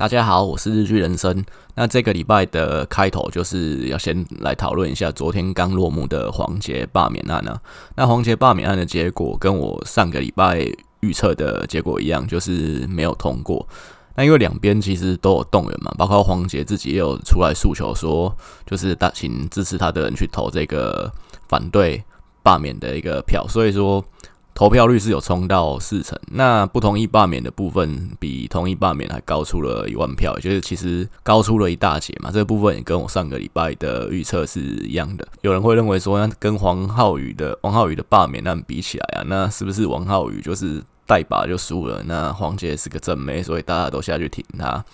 大家好，我是日剧人生。那这个礼拜的开头就是要先来讨论一下昨天刚落幕的黄杰罢免案啊。那黄杰罢免案的结果跟我上个礼拜预测的结果一样，就是没有通过。那因为两边其实都有动员嘛，包括黄杰自己也有出来诉求说，就是大请支持他的人去投这个反对罢免的一个票，所以说。投票率是有冲到四成，那不同意罢免的部分比同意罢免还高出了一万票，就是其实高出了一大截嘛。这个部分也跟我上个礼拜的预测是一样的。有人会认为说，那跟王浩宇的王浩宇的罢免案比起来啊，那是不是王浩宇就是代把就输了？那黄杰是个正妹，所以大家都下去挺他。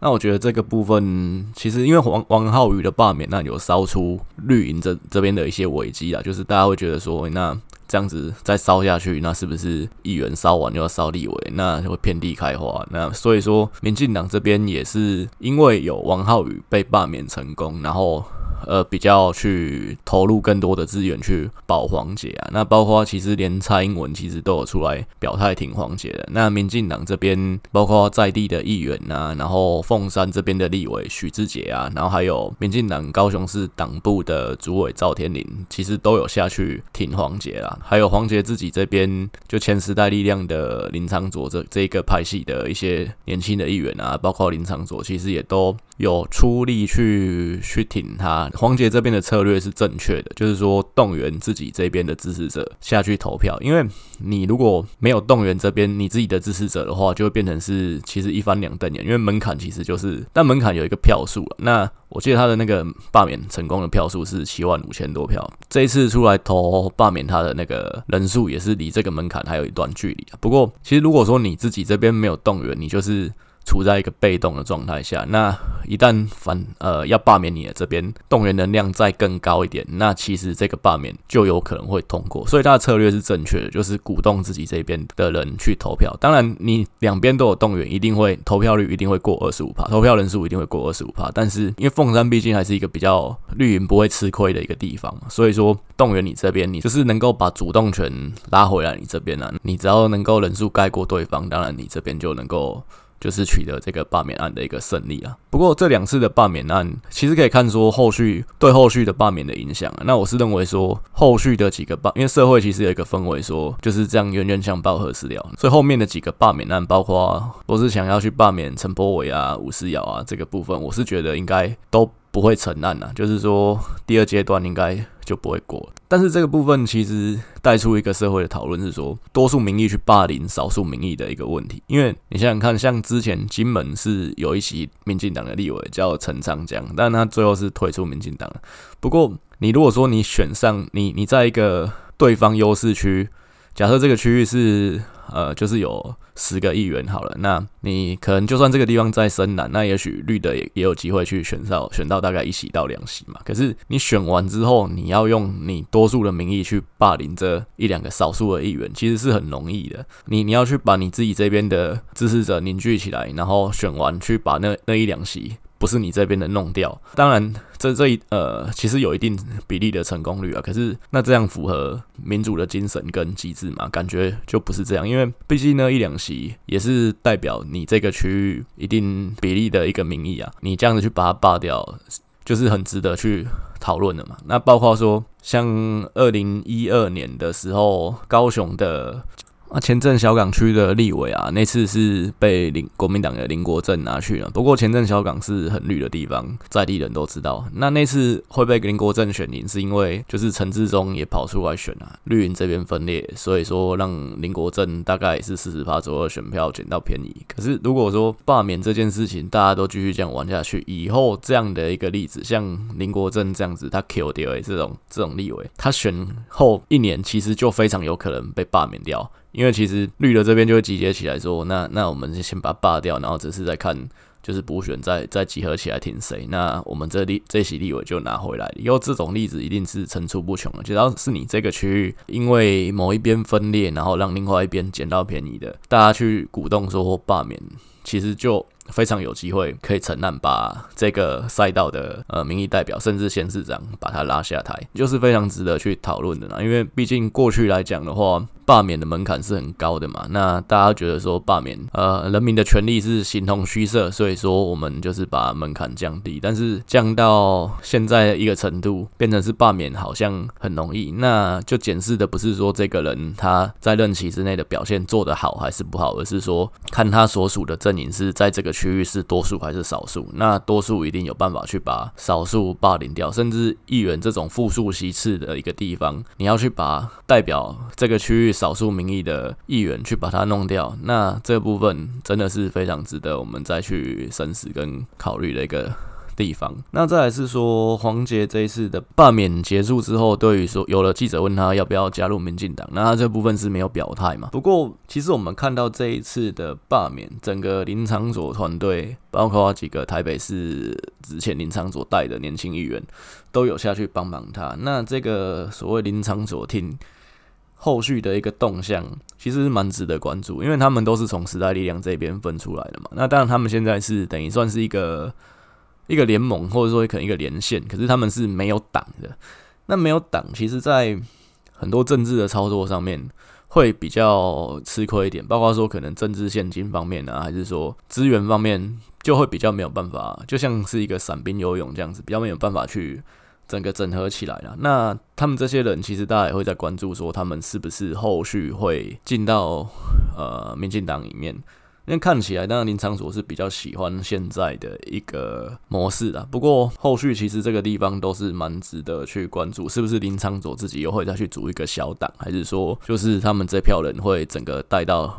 那我觉得这个部分其实因为王王浩宇的罢免案有烧出绿营这这边的一些危机啊，就是大家会觉得说那。这样子再烧下去，那是不是议员烧完又要烧立委？那就会遍地开花。那所以说，民进党这边也是因为有王浩宇被罢免成功，然后。呃，比较去投入更多的资源去保黄姐啊，那包括其实连蔡英文其实都有出来表态挺黄姐的。那民进党这边包括在地的议员啊，然后凤山这边的立委许智杰啊，然后还有民进党高雄市党部的主委赵天麟，其实都有下去挺黄捷啊。还有黄姐自己这边就前时代力量的林昶佐这这个派系的一些年轻的议员啊，包括林昶佐其实也都。有出力去去挺他，黄杰这边的策略是正确的，就是说动员自己这边的支持者下去投票，因为你如果没有动员这边你自己的支持者的话，就会变成是其实一翻两瞪眼，因为门槛其实就是，但门槛有一个票数了。那我记得他的那个罢免成功的票数是七万五千多票，这一次出来投罢免他的那个人数也是离这个门槛还有一段距离啊。不过其实如果说你自己这边没有动员，你就是。处在一个被动的状态下，那一旦反呃要罢免你的这边动员能量再更高一点，那其实这个罢免就有可能会通过。所以他的策略是正确的，就是鼓动自己这边的人去投票。当然，你两边都有动员，一定会投票率一定会过二十五趴，投票人数一定会过二十五趴。但是因为凤山毕竟还是一个比较绿营不会吃亏的一个地方，所以说动员你这边，你就是能够把主动权拉回来你这边啊。你只要能够人数盖过对方，当然你这边就能够。就是取得这个罢免案的一个胜利啊。不过这两次的罢免案，其实可以看说后续对后续的罢免的影响啊。那我是认为说，后续的几个罢，因为社会其实有一个氛围说就是这样冤冤相报何时了，所以后面的几个罢免案，包括我是想要去罢免陈柏伟啊、吴思瑶啊这个部分，我是觉得应该都不会成案啊。就是说第二阶段应该。就不会过，但是这个部分其实带出一个社会的讨论是说，多数民意去霸凌少数民意的一个问题。因为你想想看，像之前金门是有一席民进党的立委叫陈长江，但他最后是退出民进党。不过，你如果说你选上你，你在一个对方优势区，假设这个区域是。呃，就是有十个议员好了，那你可能就算这个地方再深蓝，那也许绿的也也有机会去选到选到大概一席到两席嘛。可是你选完之后，你要用你多数的名义去霸凌这一两个少数的议员，其实是很容易的。你你要去把你自己这边的支持者凝聚起来，然后选完去把那那一两席。不是你这边的弄掉，当然这这一呃其实有一定比例的成功率啊，可是那这样符合民主的精神跟机制嘛？感觉就不是这样，因为毕竟呢一两席也是代表你这个区域一定比例的一个民意啊，你这样子去把它罢掉，就是很值得去讨论的嘛。那包括说像二零一二年的时候，高雄的。那前镇小港区的立委啊，那次是被林国民党的林国正拿去了。不过前镇小港是很绿的地方，在地人都知道。那那次会被林国正选赢，是因为就是陈志忠也跑出来选啊，绿营这边分裂，所以说让林国正大概是四十趴左右选票捡到便宜。可是如果说罢免这件事情，大家都继续这样玩下去，以后这样的一个例子，像林国正这样子，他 Q 掉这种这种立委，他选后一年其实就非常有可能被罢免掉。因为其实绿的这边就会集结起来说，那那我们就先把它罢掉，然后只是在看就是补选再再集合起来挺谁，那我们这立这席立委就拿回来。因为这种例子一定是层出不穷的，只要是你这个区域因为某一边分裂，然后让另外一边捡到便宜的，大家去鼓动说或罢免。其实就非常有机会可以承担把这个赛道的呃民意代表，甚至县市长把他拉下台，就是非常值得去讨论的啦。因为毕竟过去来讲的话，罢免的门槛是很高的嘛。那大家觉得说罢免呃人民的权利是形同虚设，所以说我们就是把门槛降低。但是降到现在一个程度，变成是罢免好像很容易，那就检视的不是说这个人他在任期之内的表现做得好还是不好，而是说看他所属的阵营是在这个区域是多数还是少数。那多数一定有办法去把少数霸凌掉，甚至议员这种复数席次的一个地方，你要去把代表这个区域少数民意的议员去把它弄掉，那这部分真的是非常值得我们再去深思跟考虑的一个。地方，那再来是说黄捷这一次的罢免结束之后，对于说有了记者问他要不要加入民进党，那他这部分是没有表态嘛。不过其实我们看到这一次的罢免，整个林昶佐团队，包括几个台北市之前林昶佐带的年轻议员，都有下去帮忙他。那这个所谓林昶佐听后续的一个动向，其实蛮值得关注，因为他们都是从时代力量这边分出来的嘛。那当然他们现在是等于算是一个。一个联盟，或者说可能一个连线，可是他们是没有党的。那没有党，其实在很多政治的操作上面会比较吃亏一点，包括说可能政治献金方面啊，还是说资源方面，就会比较没有办法，就像是一个散兵游勇这样子，比较没有办法去整个整合起来了。那他们这些人，其实大家也会在关注说，他们是不是后续会进到呃民进党里面。因为看起来，当然林昶佐是比较喜欢现在的一个模式的。不过后续其实这个地方都是蛮值得去关注，是不是林昶佐自己又会再去组一个小党，还是说就是他们这票人会整个带到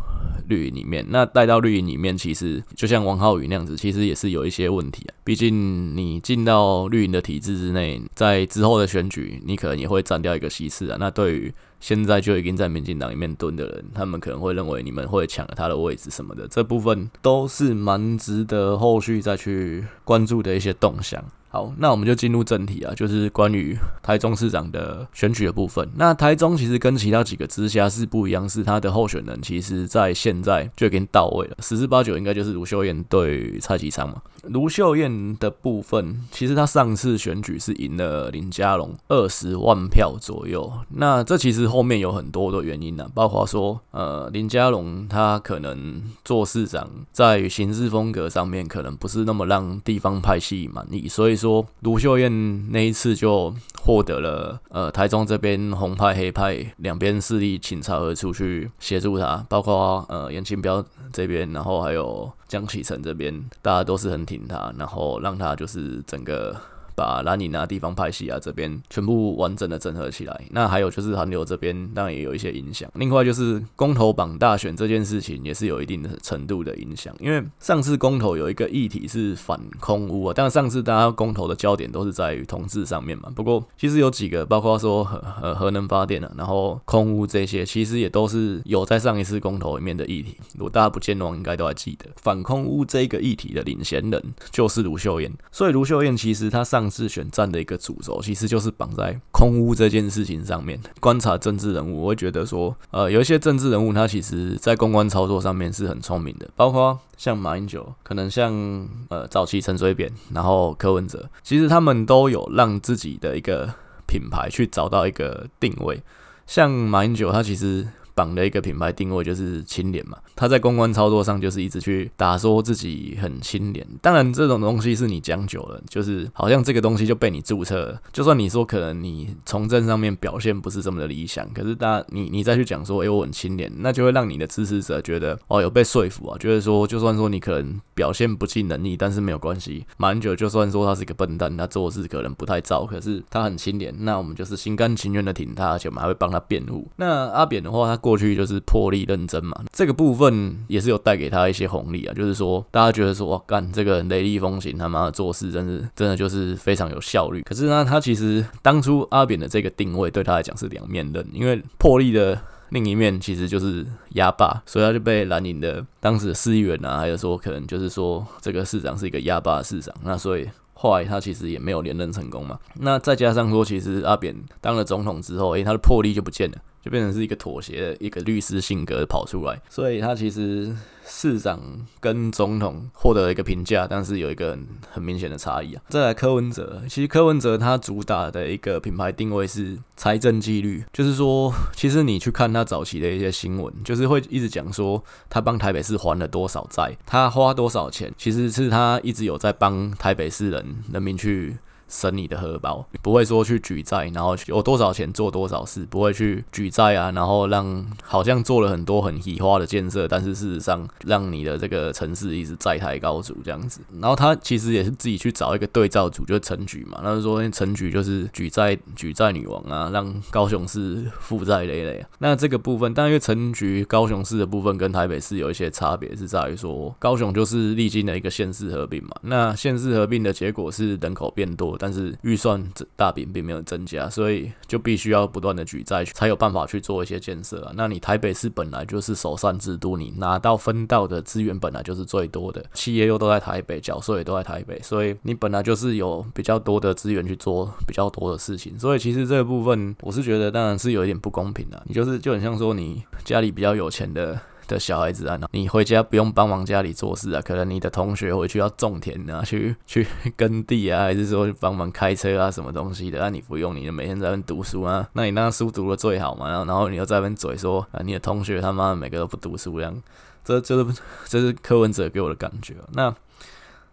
绿营里面？那带到绿营里面，其实就像王浩宇那样子，其实也是有一些问题啊。毕竟你进到绿营的体制之内，在之后的选举，你可能也会占掉一个席次啊。那对于现在就已经在民进党里面蹲的人，他们可能会认为你们会抢了他的位置什么的，这部分都是蛮值得后续再去关注的一些动向。好，那我们就进入正题啊，就是关于台中市长的选举的部分。那台中其实跟其他几个直辖市不一样，是他的候选人其实在现在就已经到位了，十之八九应该就是卢秀燕对蔡其昌嘛。卢秀燕的部分，其实他上次选举是赢了林佳龙二十万票左右。那这其实后面有很多的原因呢、啊，包括说，呃，林佳龙他可能做市长在行事风格上面可能不是那么让地方派系满意，所以说。说卢秀燕那一次就获得了呃台中这边红派黑派两边势力倾巢而出去协助他，包括呃颜清标这边，然后还有江启臣这边，大家都是很挺他，然后让他就是整个。把蓝营啊、地方派系啊这边全部完整的整合起来。那还有就是韩流这边当然也有一些影响。另外就是公投榜大选这件事情也是有一定的程度的影响。因为上次公投有一个议题是反空屋啊，但上次大家公投的焦点都是在于同志上面嘛。不过其实有几个，包括说核核核能发电啊，然后空屋这些，其实也都是有在上一次公投里面的议题。如果大家不见忘，应该都还记得反空屋这个议题的领衔人就是卢秀燕。所以卢秀燕其实她上。是选战的一个主轴，其实就是绑在空屋这件事情上面。观察政治人物，我会觉得说，呃，有一些政治人物，他其实在公关操作上面是很聪明的，包括像马英九，可能像呃早期陈水扁，然后柯文哲，其实他们都有让自己的一个品牌去找到一个定位。像马英九，他其实。绑的一个品牌定位就是清廉嘛，他在公关操作上就是一直去打说自己很清廉。当然这种东西是你讲久了，就是好像这个东西就被你注册了。就算你说可能你从政上面表现不是这么的理想，可是大家你你再去讲说，哎，我很清廉，那就会让你的支持者觉得哦，有被说服啊，觉得说就算说你可能表现不尽能力，但是没有关系。马英九就算说他是一个笨蛋，他做事可能不太糟，可是他很清廉，那我们就是心甘情愿的挺他，而且我们还会帮他辩护。那阿扁的话，他。过去就是破例认真嘛，这个部分也是有带给他一些红利啊。就是说，大家觉得说，哇，干这个雷厉风行，他妈的做事真是真的就是非常有效率。可是呢，他其实当初阿扁的这个定位对他来讲是两面刃，因为破例的另一面其实就是压霸，所以他就被蓝营的当时的市议员啊，还有说可能就是说这个市长是一个压霸市长，那所以。后来他其实也没有连任成功嘛，那再加上说，其实阿扁当了总统之后，诶，他的魄力就不见了，就变成是一个妥协的一个律师性格跑出来，所以他其实市长跟总统获得了一个评价，但是有一个很，很明显的差异啊。再来柯文哲，其实柯文哲他主打的一个品牌定位是财政纪律，就是说，其实你去看他早期的一些新闻，就是会一直讲说他帮台北市还了多少债，他花多少钱，其实是他一直有在帮台北市人人民去。省你的荷包，不会说去举债，然后有多少钱做多少事，不会去举债啊，然后让好像做了很多很奇花的建设，但是事实上让你的这个城市一直债台高筑这样子。然后他其实也是自己去找一个对照组，就是陈菊嘛，那就说陈菊就是举债举债女王啊，让高雄市负债累累。那这个部分，但因为陈菊高雄市的部分跟台北市有一些差别，是在于说高雄就是历经了一个县市合并嘛，那县市合并的结果是人口变多。但是预算这大饼并没有增加，所以就必须要不断的举债，才有办法去做一些建设啊。那你台北市本来就是首善之都，你拿到分到的资源本来就是最多的，企业又都在台北，缴税也都在台北，所以你本来就是有比较多的资源去做比较多的事情。所以其实这个部分，我是觉得当然是有一点不公平的。你就是就很像说你家里比较有钱的。的小孩子啊，你回家不用帮忙家里做事啊，可能你的同学回去要种田啊，去 去耕地啊，还是说帮忙开车啊，什么东西的，那、你不用，你就每天在那边读书啊，那你那书读的最好嘛，然后你又在那边嘴说啊，你的同学他妈每个都不读书这样，这就是这是柯文哲给我的感觉。那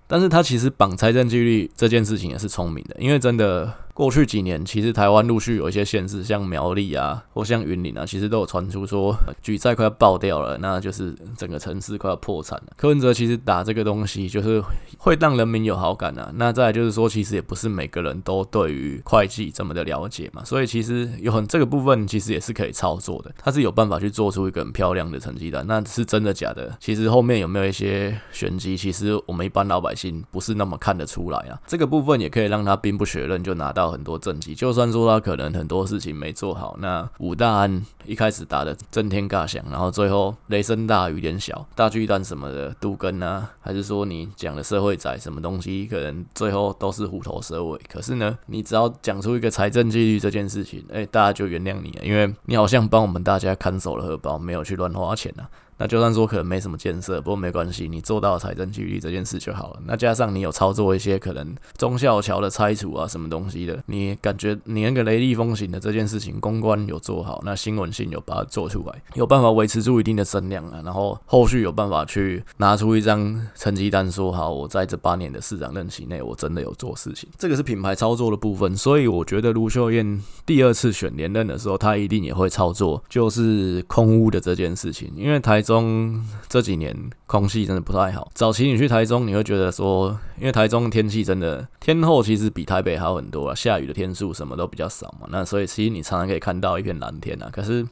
但是他其实绑财政纪律这件事情也是聪明的，因为真的。过去几年，其实台湾陆续有一些县市，像苗栗啊，或像云林啊，其实都有传出说举债快要爆掉了，那就是整个城市快要破产了。柯文哲其实打这个东西，就是会让人民有好感啊。那再就是说，其实也不是每个人都对于会计这么的了解嘛，所以其实有很这个部分，其实也是可以操作的。他是有办法去做出一个很漂亮的成绩单，那是真的假的？其实后面有没有一些玄机？其实我们一般老百姓不是那么看得出来啊。这个部分也可以让他兵不血刃就拿到。到很多政绩，就算说他可能很多事情没做好，那五大案一开始打得震天尬响，然后最后雷声大雨点小，大巨蛋什么的都更啊，还是说你讲的社会仔什么东西，可能最后都是虎头蛇尾。可是呢，你只要讲出一个财政纪律这件事情，哎，大家就原谅你了，因为你好像帮我们大家看守了荷包，没有去乱花钱啊。那就算说可能没什么建设，不过没关系，你做到财政纪律这件事就好了。那加上你有操作一些可能忠孝桥的拆除啊，什么东西的，你感觉你那个雷厉风行的这件事情公关有做好，那新闻性有把它做出来，有办法维持住一定的声量啊，然后后续有办法去拿出一张成绩单，说好我在这八年的市长任期内，我真的有做事情。这个是品牌操作的部分，所以我觉得卢秀燕第二次选连任的时候，她一定也会操作，就是空屋的这件事情，因为台中。这几年空气真的不太好。早期你去台中，你会觉得说，因为台中天气真的天后其实比台北好很多啊，下雨的天数什么都比较少嘛。那所以其实你常常可以看到一片蓝天啊。可是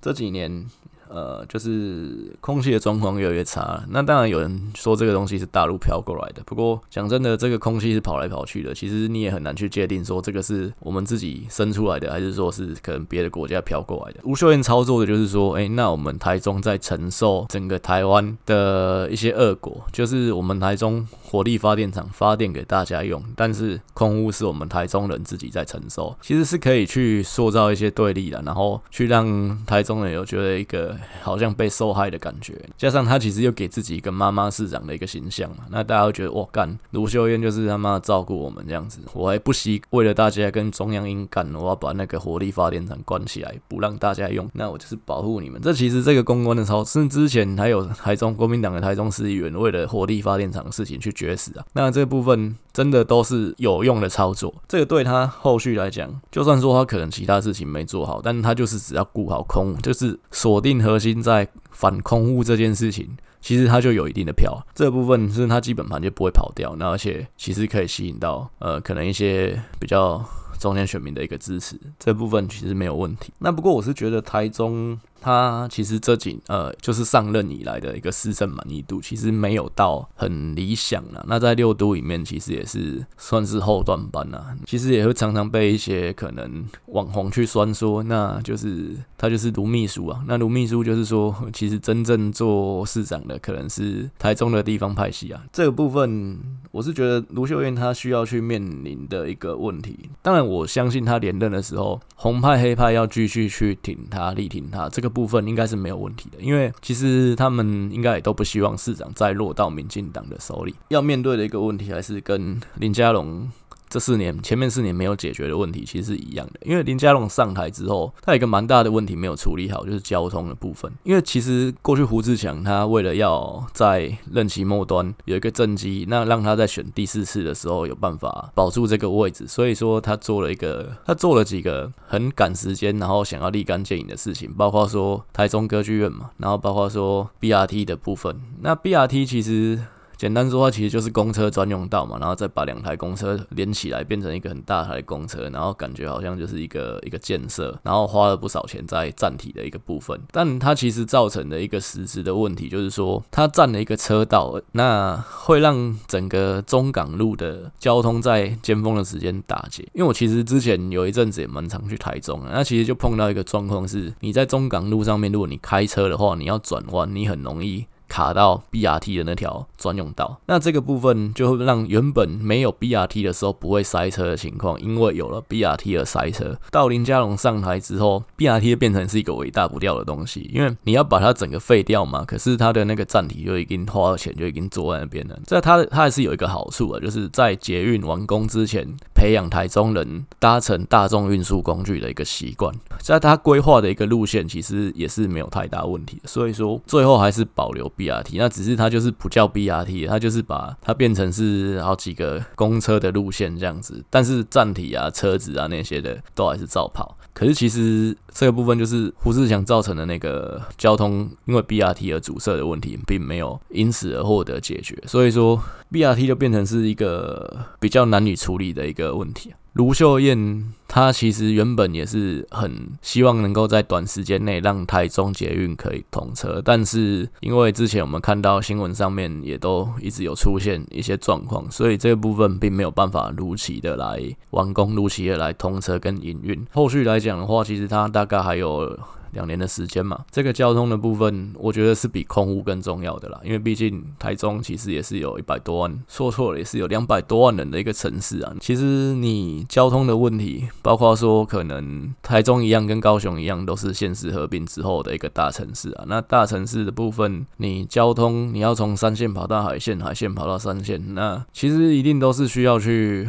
这几年。呃，就是空气的状况越来越差。那当然有人说这个东西是大陆飘过来的，不过讲真的，这个空气是跑来跑去的，其实你也很难去界定说这个是我们自己生出来的，还是说是可能别的国家飘过来的。吴秀燕操作的就是说，哎、那我们台中在承受整个台湾的一些恶果，就是我们台中火力发电厂发电给大家用，但是空污是我们台中人自己在承受，其实是可以去塑造一些对立的，然后去让台中人有觉得一个。好像被受害的感觉，加上他其实又给自己一个妈妈市长的一个形象嘛，那大家会觉得哇干，卢秀燕就是他妈照顾我们这样子，我还不惜为了大家跟中央硬干，我要把那个火力发电厂关起来，不让大家用，那我就是保护你们。这其实这个公关的操，甚至之前还有台中国民党的台中市议员为了火力发电厂的事情去绝食啊，那这部分真的都是有用的操作。这个对他后续来讲，就算说他可能其他事情没做好，但他就是只要顾好空，就是锁定。核心在反空屋这件事情，其实它就有一定的票，这部分是他基本盘就不会跑掉，那而且其实可以吸引到呃可能一些比较中间选民的一个支持，这部分其实没有问题。那不过我是觉得台中他其实这几呃，就是上任以来的一个施政满意度，其实没有到很理想了。那在六都里面，其实也是算是后段班呐。其实也会常常被一些可能网红去酸说，那就是他就是卢秘书啊。那卢秘书就是说，其实真正做市长的可能是台中的地方派系啊。这个部分，我是觉得卢秀燕她需要去面临的一个问题。当然，我相信她连任的时候，红派黑派要继续去挺她、力挺她，这个个部分应该是没有问题的。因为其实他们应该也都不希望市长再落到民进党的手里。要面对的一个问题，还是跟林佳龙。这四年前面四年没有解决的问题，其实是一样的。因为林佳龙上台之后，他有一个蛮大的问题没有处理好，就是交通的部分。因为其实过去胡志强他为了要在任期末端有一个政绩，那让他在选第四次的时候有办法保住这个位置，所以说他做了一个，他做了几个很赶时间，然后想要立竿见影的事情，包括说台中歌剧院嘛，然后包括说 BRT 的部分。那 BRT 其实。简单说，它其实就是公车专用道嘛，然后再把两台公车连起来，变成一个很大台的公车，然后感觉好像就是一个一个建设，然后花了不少钱在站体的一个部分。但它其实造成的一个实质的问题，就是说它占了一个车道，那会让整个中港路的交通在尖峰的时间打结。因为我其实之前有一阵子也蛮常去台中，那其实就碰到一个状况是，你在中港路上面，如果你开车的话，你要转弯，你很容易。卡到 BRT 的那条专用道，那这个部分就会让原本没有 BRT 的时候不会塞车的情况，因为有了 BRT 而塞车。到林佳龙上台之后，BRT 变成是一个尾大不掉的东西，因为你要把它整个废掉嘛。可是它的那个站体就已经花了钱，就已经坐在那边了。这它它还是有一个好处啊，就是在捷运完工之前，培养台中人搭乘大众运输工具的一个习惯。在它规划的一个路线，其实也是没有太大问题的。所以说，最后还是保留。BRT，那只是它就是不叫 BRT，它就是把它变成是好几个公车的路线这样子，但是站体啊、车子啊那些的都还是照跑。可是其实这个部分就是胡志强造成的那个交通因为 BRT 而阻塞的问题，并没有因此而获得解决，所以说 BRT 就变成是一个比较难以处理的一个问题。卢秀燕她其实原本也是很希望能够在短时间内让台中捷运可以通车，但是因为之前我们看到新闻上面也都一直有出现一些状况，所以这个部分并没有办法如期的来完工，如期的来通车跟营运。后续来讲的话，其实它大概还有。两年的时间嘛，这个交通的部分，我觉得是比空屋更重要的啦。因为毕竟台中其实也是有一百多万，说错了也是有两百多万人的一个城市啊。其实你交通的问题，包括说可能台中一样跟高雄一样，都是县市合并之后的一个大城市啊。那大城市的部分，你交通你要从三线跑到海线，海线跑到三线，那其实一定都是需要去。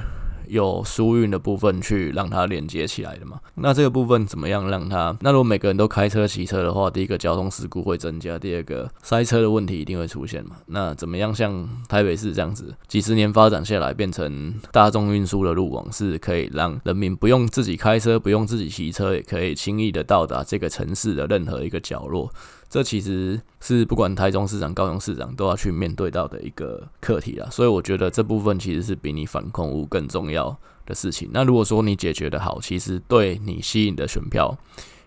有疏运的部分去让它连接起来的嘛？那这个部分怎么样让它？那如果每个人都开车骑车的话，第一个交通事故会增加，第二个塞车的问题一定会出现嘛？那怎么样像台北市这样子，几十年发展下来变成大众运输的路网，是可以让人民不用自己开车，不用自己骑车，也可以轻易的到达这个城市的任何一个角落。这其实是不管台中市长、高雄市长都要去面对到的一个课题啦，所以我觉得这部分其实是比你反空污更重要的事情。那如果说你解决得好，其实对你吸引的选票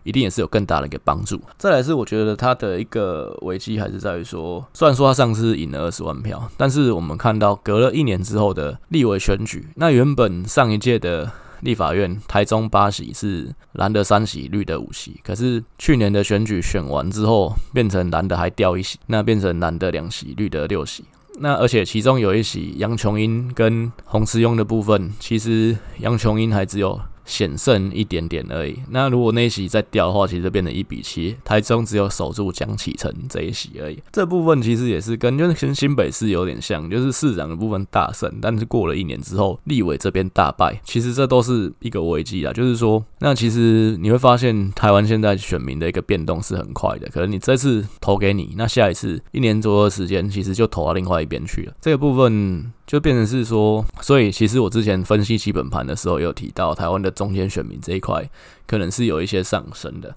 一定也是有更大的一个帮助。再来是我觉得他的一个危机还是在于说，虽然说他上次赢了二十万票，但是我们看到隔了一年之后的立委选举，那原本上一届的。立法院台中八席是蓝的三席，绿的五席。可是去年的选举选完之后，变成蓝的还掉一席，那变成蓝的两席，绿的六席。那而且其中有一席杨琼英跟洪慈庸的部分，其实杨琼英还只有。险胜一点点而已。那如果那一席再掉的话，其实就变成一比七。台中只有守住江启臣这一席而已。这部分其实也是跟就是跟新北市有点像，就是市长的部分大胜，但是过了一年之后，立委这边大败。其实这都是一个危机啊。就是说，那其实你会发现，台湾现在选民的一个变动是很快的。可能你这次投给你，那下一次一年左右的时间，其实就投到另外一边去了。这个部分。就变成是说，所以其实我之前分析基本盘的时候，有提到台湾的中间选民这一块可能是有一些上升的。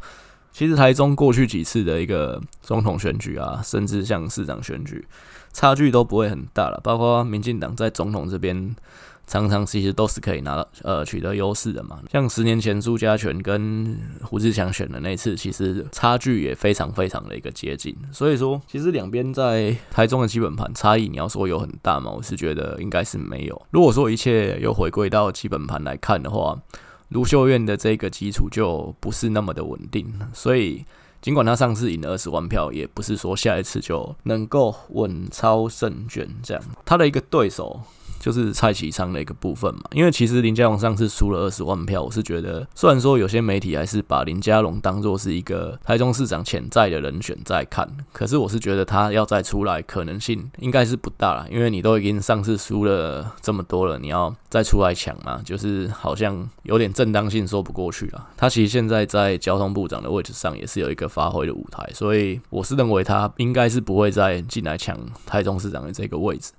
其实台中过去几次的一个总统选举啊，甚至像市长选举，差距都不会很大了。包括民进党在总统这边常常其实都是可以拿到呃取得优势的嘛。像十年前朱家全跟胡志强选的那次，其实差距也非常非常的一个接近。所以说，其实两边在台中的基本盘差异，你要说有很大吗？我是觉得应该是没有。如果说一切又回归到基本盘来看的话，卢秀燕的这个基础就不是那么的稳定，所以尽管他上次赢了二十万票，也不是说下一次就能够稳操胜券这样。他的一个对手。就是蔡启昌的一个部分嘛，因为其实林佳龙上次输了二十万票，我是觉得，虽然说有些媒体还是把林佳龙当作是一个台中市长潜在的人选在看，可是我是觉得他要再出来可能性应该是不大了，因为你都已经上次输了这么多了，你要再出来抢嘛，就是好像有点正当性说不过去了。他其实现在在交通部长的位置上也是有一个发挥的舞台，所以我是认为他应该是不会再进来抢台中市长的这个位置。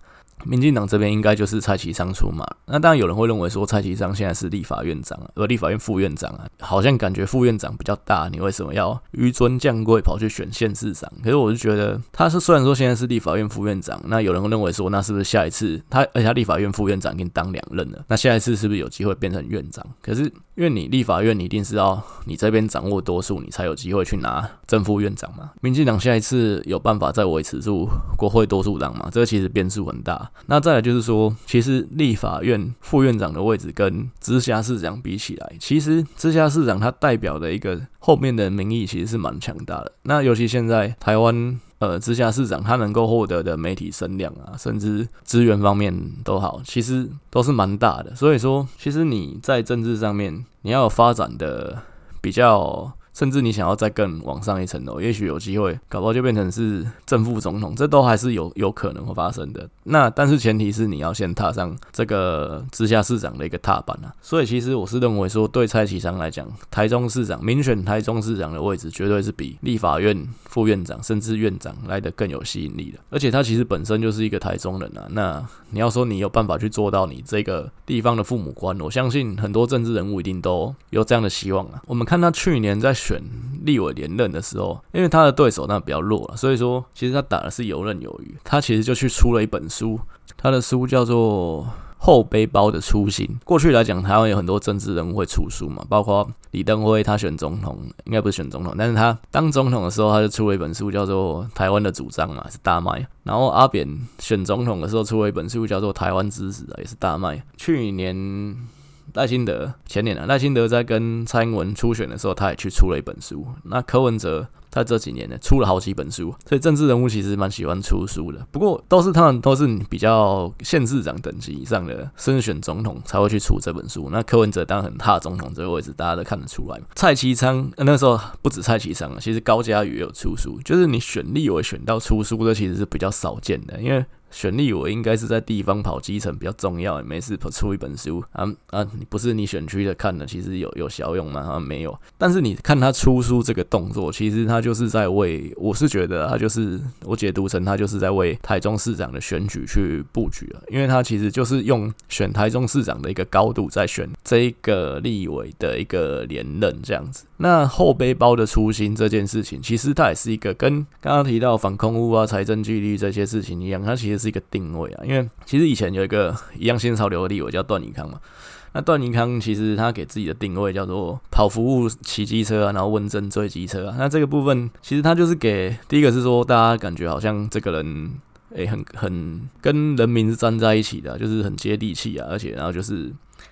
民进党这边应该就是蔡其昌出马，那当然有人会认为说蔡其昌现在是立法院长，而立法院副院长啊，好像感觉副院长比较大，你为什么要紆尊降贵跑去选县市长？可是我是觉得他是虽然说现在是立法院副院长，那有人会认为说那是不是下一次他而且他立法院副院长已经当两任了，那下一次是不是有机会变成院长？可是因为你立法院你一定是要你这边掌握多数，你才有机会去拿正副院长嘛。民进党下一次有办法再维持住国会多数党嘛？这个其实变数很大。那再来就是说，其实立法院副院长的位置跟直辖市长比起来，其实直辖市长他代表的一个后面的民意其实是蛮强大的。那尤其现在台湾呃直辖市长他能够获得的媒体声量啊，甚至资源方面都好，其实都是蛮大的。所以说，其实你在政治上面你要发展的比较。甚至你想要再更往上一层楼，也许有机会，搞不好就变成是正副总统，这都还是有有可能会发生的。那但是前提是你要先踏上这个直辖市长的一个踏板啊。所以其实我是认为说，对蔡其昌来讲，台中市长民选台中市长的位置，绝对是比立法院副院长甚至院长来的更有吸引力的。而且他其实本身就是一个台中人啊。那你要说你有办法去做到你这个地方的父母官，我相信很多政治人物一定都有这样的希望啊。我们看他去年在。选立委连任的时候，因为他的对手那比较弱了，所以说其实他打的是游刃有余。他其实就去出了一本书，他的书叫做《后背包的初心》。过去来讲，台湾有很多政治人物会出书嘛，包括李登辉，他选总统应该不是选总统，但是他当总统的时候，他就出了一本书，叫做《台湾的主张》嘛，是大卖。然后阿扁选总统的时候，出了一本书，叫做《台湾之子》也是大卖。去年。赖清德前年啊，赖清德在跟蔡英文初选的时候，他也去出了一本书。那柯文哲他这几年呢，出了好几本书，所以政治人物其实蛮喜欢出书的。不过都是他们都是比较县市长等级以上的胜选总统才会去出这本书。那柯文哲当然很怕总统这个位置，大家都看得出来。蔡其昌那时候不止蔡其昌啊，其实高嘉瑜也有出书，就是你选立委选到出书的，其实是比较少见的，因为。选立委应该是在地方跑基层比较重要，没事出一本书啊啊！不是你选区的看的，其实有有效用吗？啊，没有。但是你看他出书这个动作，其实他就是在为，我是觉得他就是我解读成他就是在为台中市长的选举去布局了，因为他其实就是用选台中市长的一个高度在选这一个立委的一个连任这样子。那后背包的初心这件事情，其实它也是一个跟刚刚提到反空屋啊、财政纪律这些事情一样，它其实是一个定位啊。因为其实以前有一个一样新潮流的立委叫段宜康嘛，那段宁康其实他给自己的定位叫做跑服务、骑机车啊，然后问政追机车啊。那这个部分其实他就是给第一个是说，大家感觉好像这个人诶、很很跟人民是站在一起的，就是很接地气啊，而且然后就是。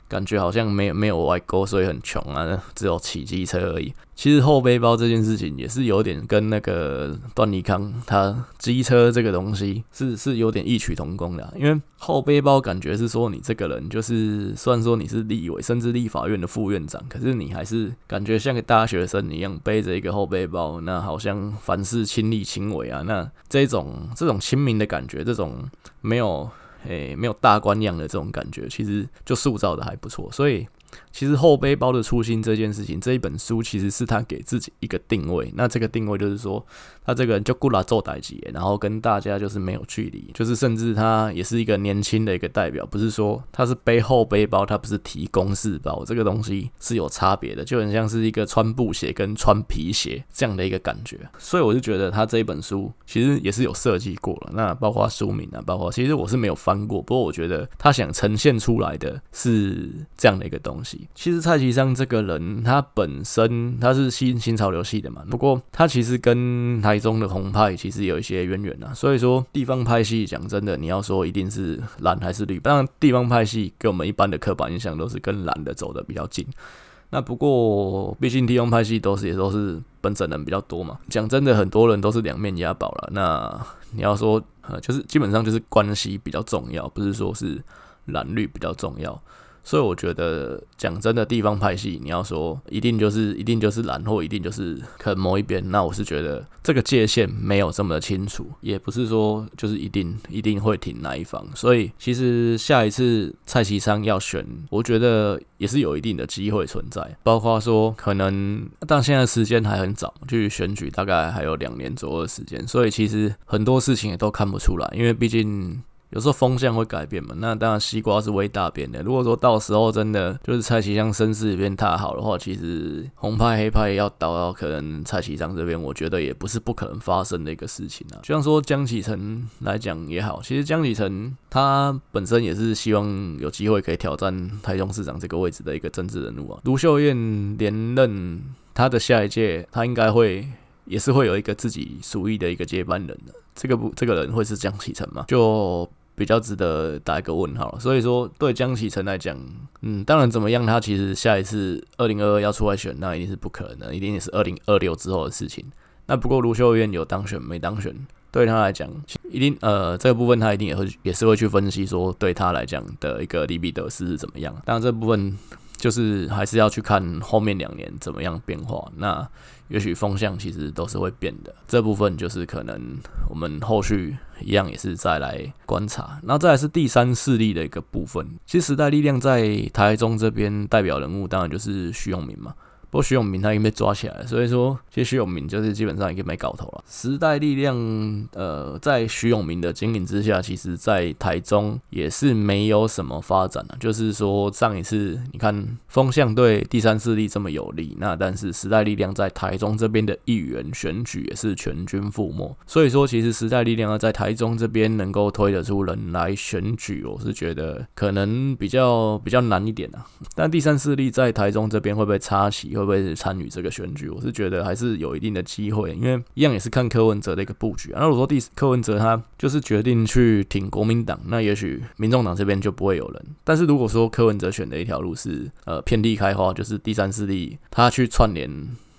感觉好像没有没有外沟，所以很穷啊，只有骑机车而已。其实后背包这件事情也是有点跟那个段宜康他机车这个东西是是有点异曲同工的。因为后背包感觉是说你这个人就是，虽然说你是立委甚至立法院的副院长，可是你还是感觉像个大学生一样背着一个后背包，那好像凡事亲力亲为啊。那这种这种亲民的感觉，这种没有。诶，没有大官样的这种感觉，其实就塑造的还不错。所以其实后背包的初心这件事情，这一本书其实是他给自己一个定位。那这个定位就是说，他这个人就顾拉做代志，然后跟大家就是没有距离，就是甚至他也是一个年轻的一个代表。不是说他是背后背包，他不是提公事包，这个东西是有差别的，就很像是一个穿布鞋跟穿皮鞋这样的一个感觉。所以我就觉得他这一本书其实也是有设计过了。那包括书名啊，包括其实我是没有翻过，不过我觉得他想呈现出来的是这样的一个东西。其实蔡其昌这个人，他本身他是新新潮流系的嘛，不过他其实跟台中的红派其实有一些渊源呐。所以说地方派系，讲真的，你要说一定是蓝还是绿，当然地方派系跟我们一般的刻板印象都是跟蓝的走的比较近。那不过毕竟地方派系都是也都是本省人比较多嘛，讲真的，很多人都是两面押宝了。那你要说呃，就是基本上就是关系比较重要，不是说是蓝绿比较重要。所以我觉得，讲真的，地方派系，你要说一定就是一定就是蓝，或一定就是可能某一边，那我是觉得这个界限没有这么的清楚，也不是说就是一定一定会挺哪一方。所以其实下一次蔡其昌要选，我觉得也是有一定的机会存在，包括说可能，但现在时间还很早，距选举大概还有两年左右的时间，所以其实很多事情也都看不出来，因为毕竟。有时候风向会改变嘛，那当然西瓜是微大变的。如果说到时候真的就是蔡其昌声势变太好的话，其实红派黑派要倒到可能蔡其昌这边，我觉得也不是不可能发生的一个事情啊。就像说江启臣来讲也好，其实江启臣他本身也是希望有机会可以挑战台中市长这个位置的一个政治人物啊。卢秀燕连任，他的下一届他应该会也是会有一个自己属意的一个接班人的。这个不，这个人会是江启臣吗？就。比较值得打一个问号，所以说对江启臣来讲，嗯，当然怎么样，他其实下一次二零二二要出来选，那一定是不可能，一定也是二零二六之后的事情。那不过卢秀燕有当选没当选，对他来讲，一定呃这个部分他一定也会也是会去分析说对他来讲的一个利弊得失是怎么样。当然这部分。就是还是要去看后面两年怎么样变化，那也许风向其实都是会变的，这部分就是可能我们后续一样也是再来观察，然后再是第三势力的一个部分。其实时代力量在台中这边代表人物当然就是徐永明嘛。不过徐永明他已经被抓起来了，所以说其实徐永明就是基本上已经没搞头了。时代力量，呃，在徐永明的经营之下，其实在台中也是没有什么发展了。就是说上一次你看风向对第三势力这么有利，那但是时代力量在台中这边的议员选举也是全军覆没。所以说其实时代力量要在台中这边能够推得出人来选举，我是觉得可能比较比较难一点啊。但第三势力在台中这边会不会插旗？会不会参与这个选举？我是觉得还是有一定的机会，因为一样也是看柯文哲的一个布局啊。那如果说第柯文哲他就是决定去挺国民党，那也许民众党这边就不会有人。但是如果说柯文哲选的一条路是呃遍地开花，就是第三势力他去串联，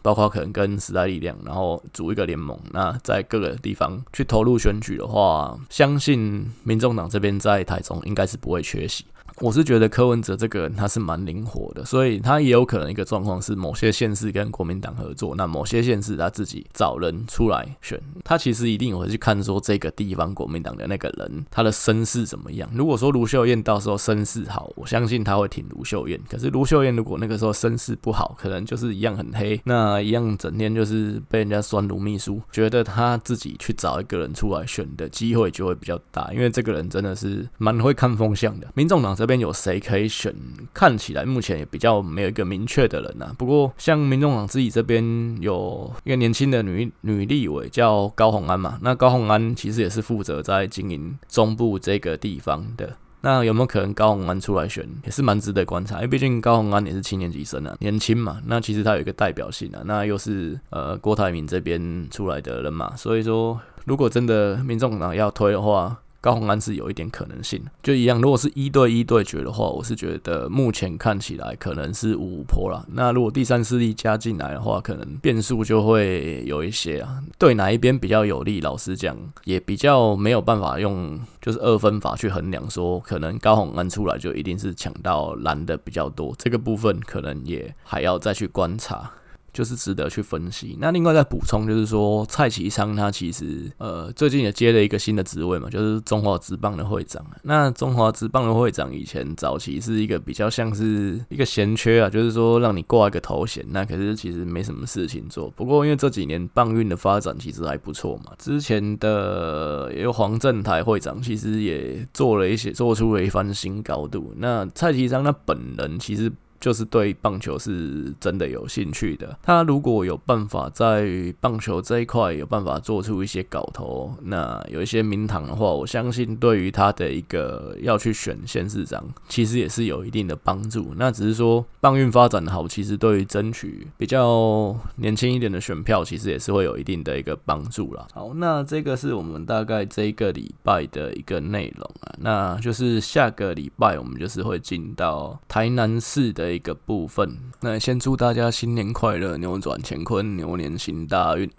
包括可能跟时代力量，然后组一个联盟，那在各个地方去投入选举的话，相信民众党这边在台中应该是不会缺席。我是觉得柯文哲这个人他是蛮灵活的，所以他也有可能一个状况是某些县市跟国民党合作，那某些县市他自己找人出来选，他其实一定会去看说这个地方国民党的那个人他的身世怎么样。如果说卢秀燕到时候身世好，我相信他会挺卢秀燕。可是卢秀燕如果那个时候身世不好，可能就是一样很黑，那一样整天就是被人家酸卢秘书，觉得他自己去找一个人出来选的机会就会比较大，因为这个人真的是蛮会看风向的。民众党这边有谁可以选？看起来目前也比较没有一个明确的人呐。不过像民众党自己这边有一个年轻的女女立委叫高虹安嘛，那高虹安其实也是负责在经营中部这个地方的。那有没有可能高虹安出来选，也是蛮值得观察，因为毕竟高虹安也是七年级生啊，年轻嘛。那其实他有一个代表性啊，那又是呃郭台铭这边出来的人嘛，所以说如果真的民众党要推的话。高洪安是有一点可能性，就一样。如果是一对一对决的话，我是觉得目前看起来可能是五五波啦。那如果第三势力加进来的话，可能变数就会有一些啊。对哪一边比较有利？老实讲，也比较没有办法用就是二分法去衡量，说可能高洪安出来就一定是抢到蓝的比较多。这个部分可能也还要再去观察。就是值得去分析。那另外再补充就是说，蔡其昌他其实呃最近也接了一个新的职位嘛，就是中华职棒的会长。那中华职棒的会长以前早期是一个比较像是一个闲缺啊，就是说让你挂一个头衔，那可是其实没什么事情做。不过因为这几年棒运的发展其实还不错嘛，之前的也有黄振台会长，其实也做了一些，做出了一番新高度。那蔡其昌他本人其实。就是对棒球是真的有兴趣的。他如果有办法在棒球这一块有办法做出一些搞头，那有一些名堂的话，我相信对于他的一个要去选县市长，其实也是有一定的帮助。那只是说棒运发展好，其实对于争取比较年轻一点的选票，其实也是会有一定的一个帮助啦。好，那这个是我们大概这一个礼拜的一个内容啊。那就是下个礼拜我们就是会进到台南市的。一个部分，那先祝大家新年快乐，扭转乾坤，牛年行大运。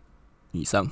以上。